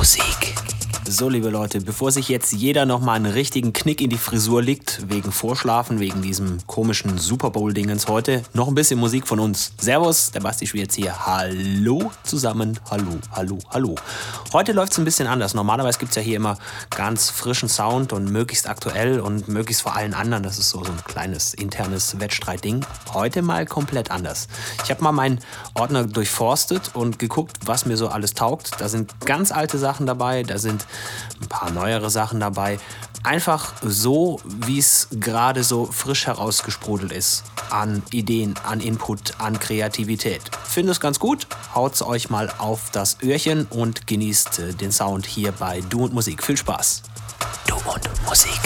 Musik. So, liebe Leute, bevor sich jetzt jeder nochmal einen richtigen Knick in die Frisur liegt, wegen Vorschlafen, wegen diesem komischen Super Bowl-Dingens heute, noch ein bisschen Musik von uns. Servus, der Basti Schwierz hier. Hallo zusammen. Hallo, hallo, hallo. Heute läuft es ein bisschen anders. Normalerweise gibt es ja hier immer ganz frischen Sound und möglichst aktuell und möglichst vor allen anderen. Das ist so, so ein kleines internes Wettstreitding. Heute mal komplett anders. Ich habe mal meinen Ordner durchforstet und geguckt, was mir so alles taugt. Da sind ganz alte Sachen dabei, da sind ein paar neuere Sachen dabei. Einfach so, wie es gerade so frisch herausgesprudelt ist. An Ideen, an Input, an Kreativität. Finde es ganz gut. Haut's euch mal auf das Öhrchen und genießt äh, den Sound hier bei Du und Musik. Viel Spaß. Du und Musik.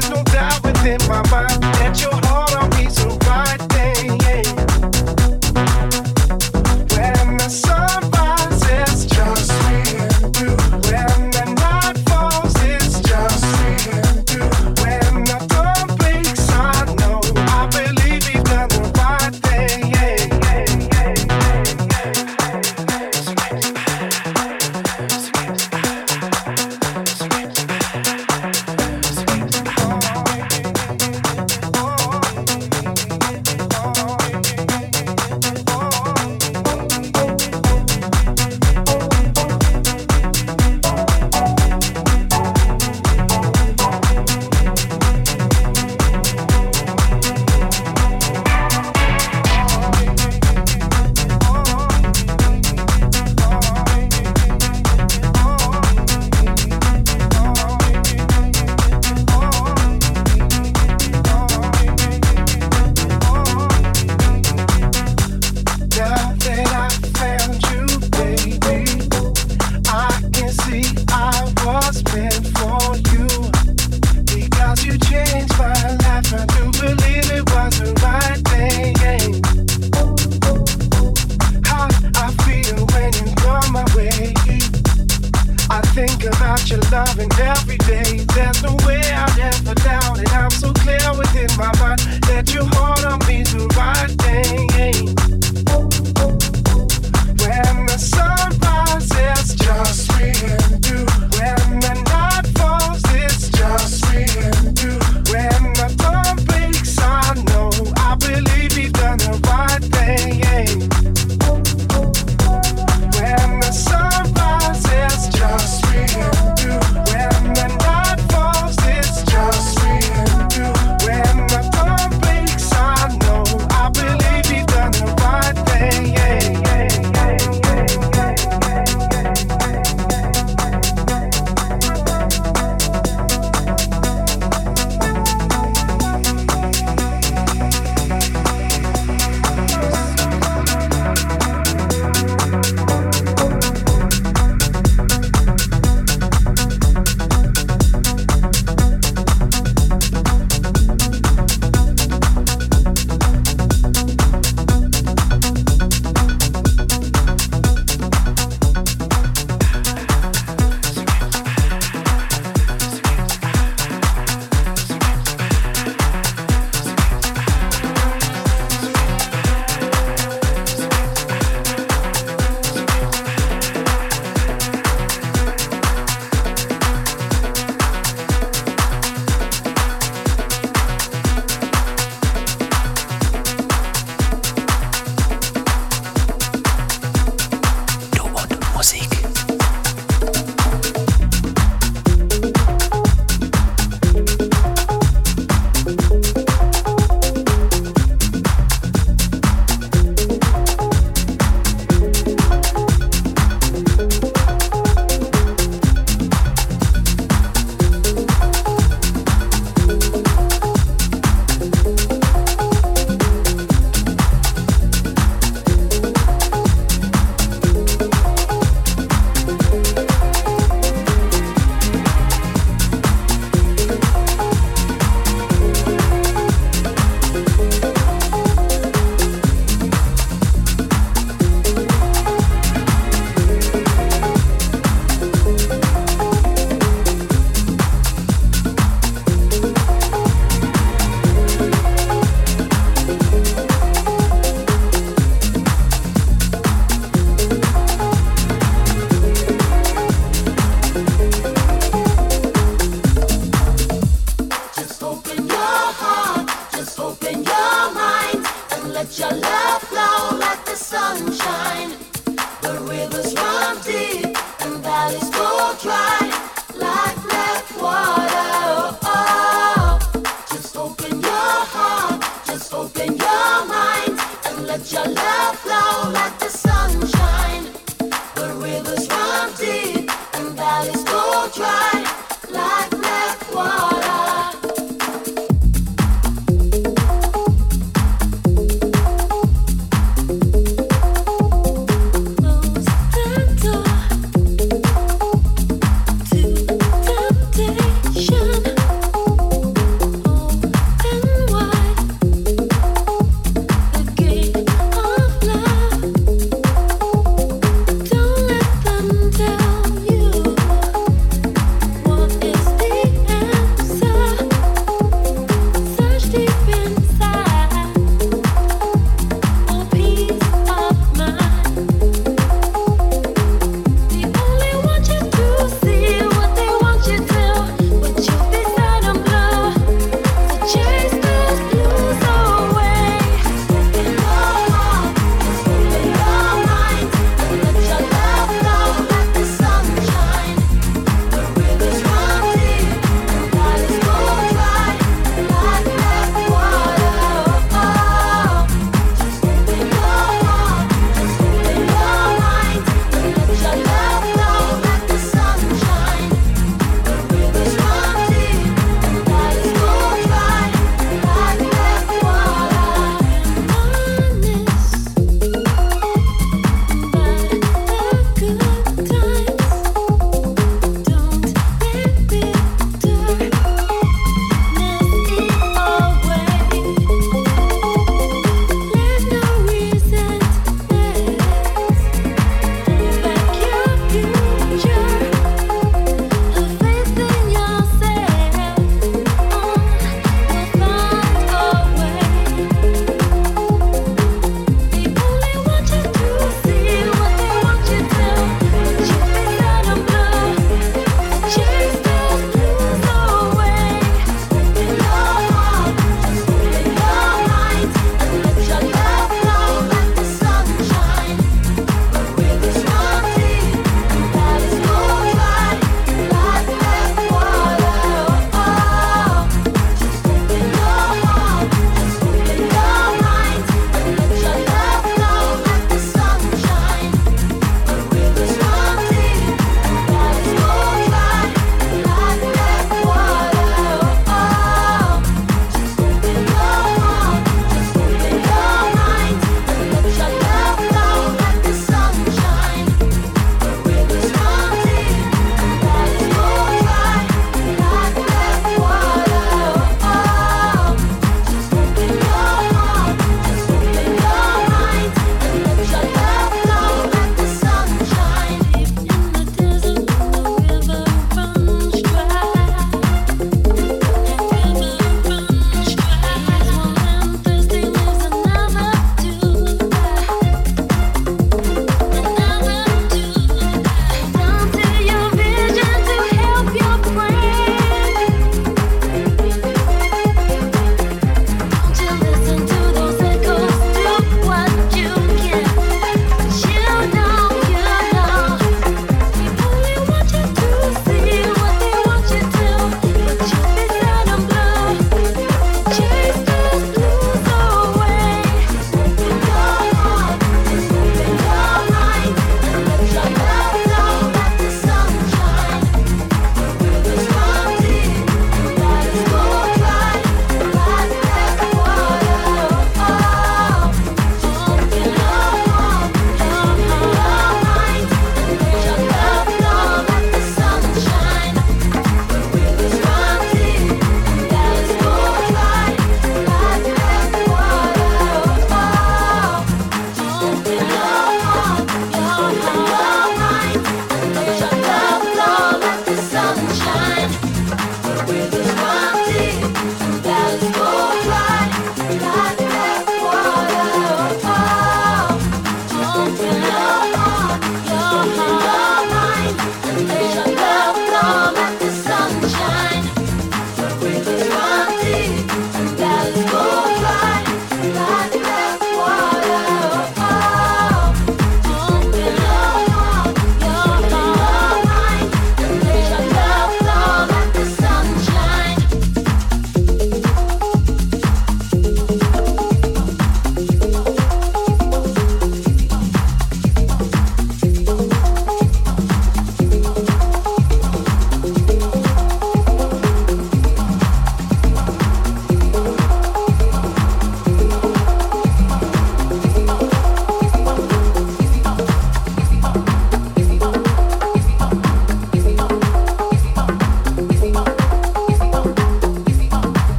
There's no doubt within my mind that your heart all I'll be so right.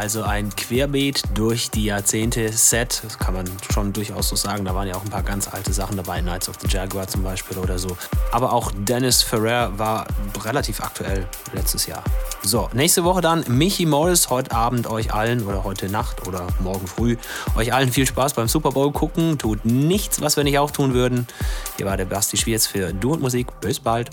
Also ein Querbeet durch die Jahrzehnte Set. Das kann man schon durchaus so sagen. Da waren ja auch ein paar ganz alte Sachen dabei. Knights of the Jaguar zum Beispiel oder so. Aber auch Dennis Ferrer war relativ aktuell letztes Jahr. So, nächste Woche dann Michi Morris. Heute Abend euch allen oder heute Nacht oder morgen früh euch allen viel Spaß beim Super Bowl gucken. Tut nichts, was wir nicht auch tun würden. Hier war der Basti Schwierz für Du und Musik. Bis bald.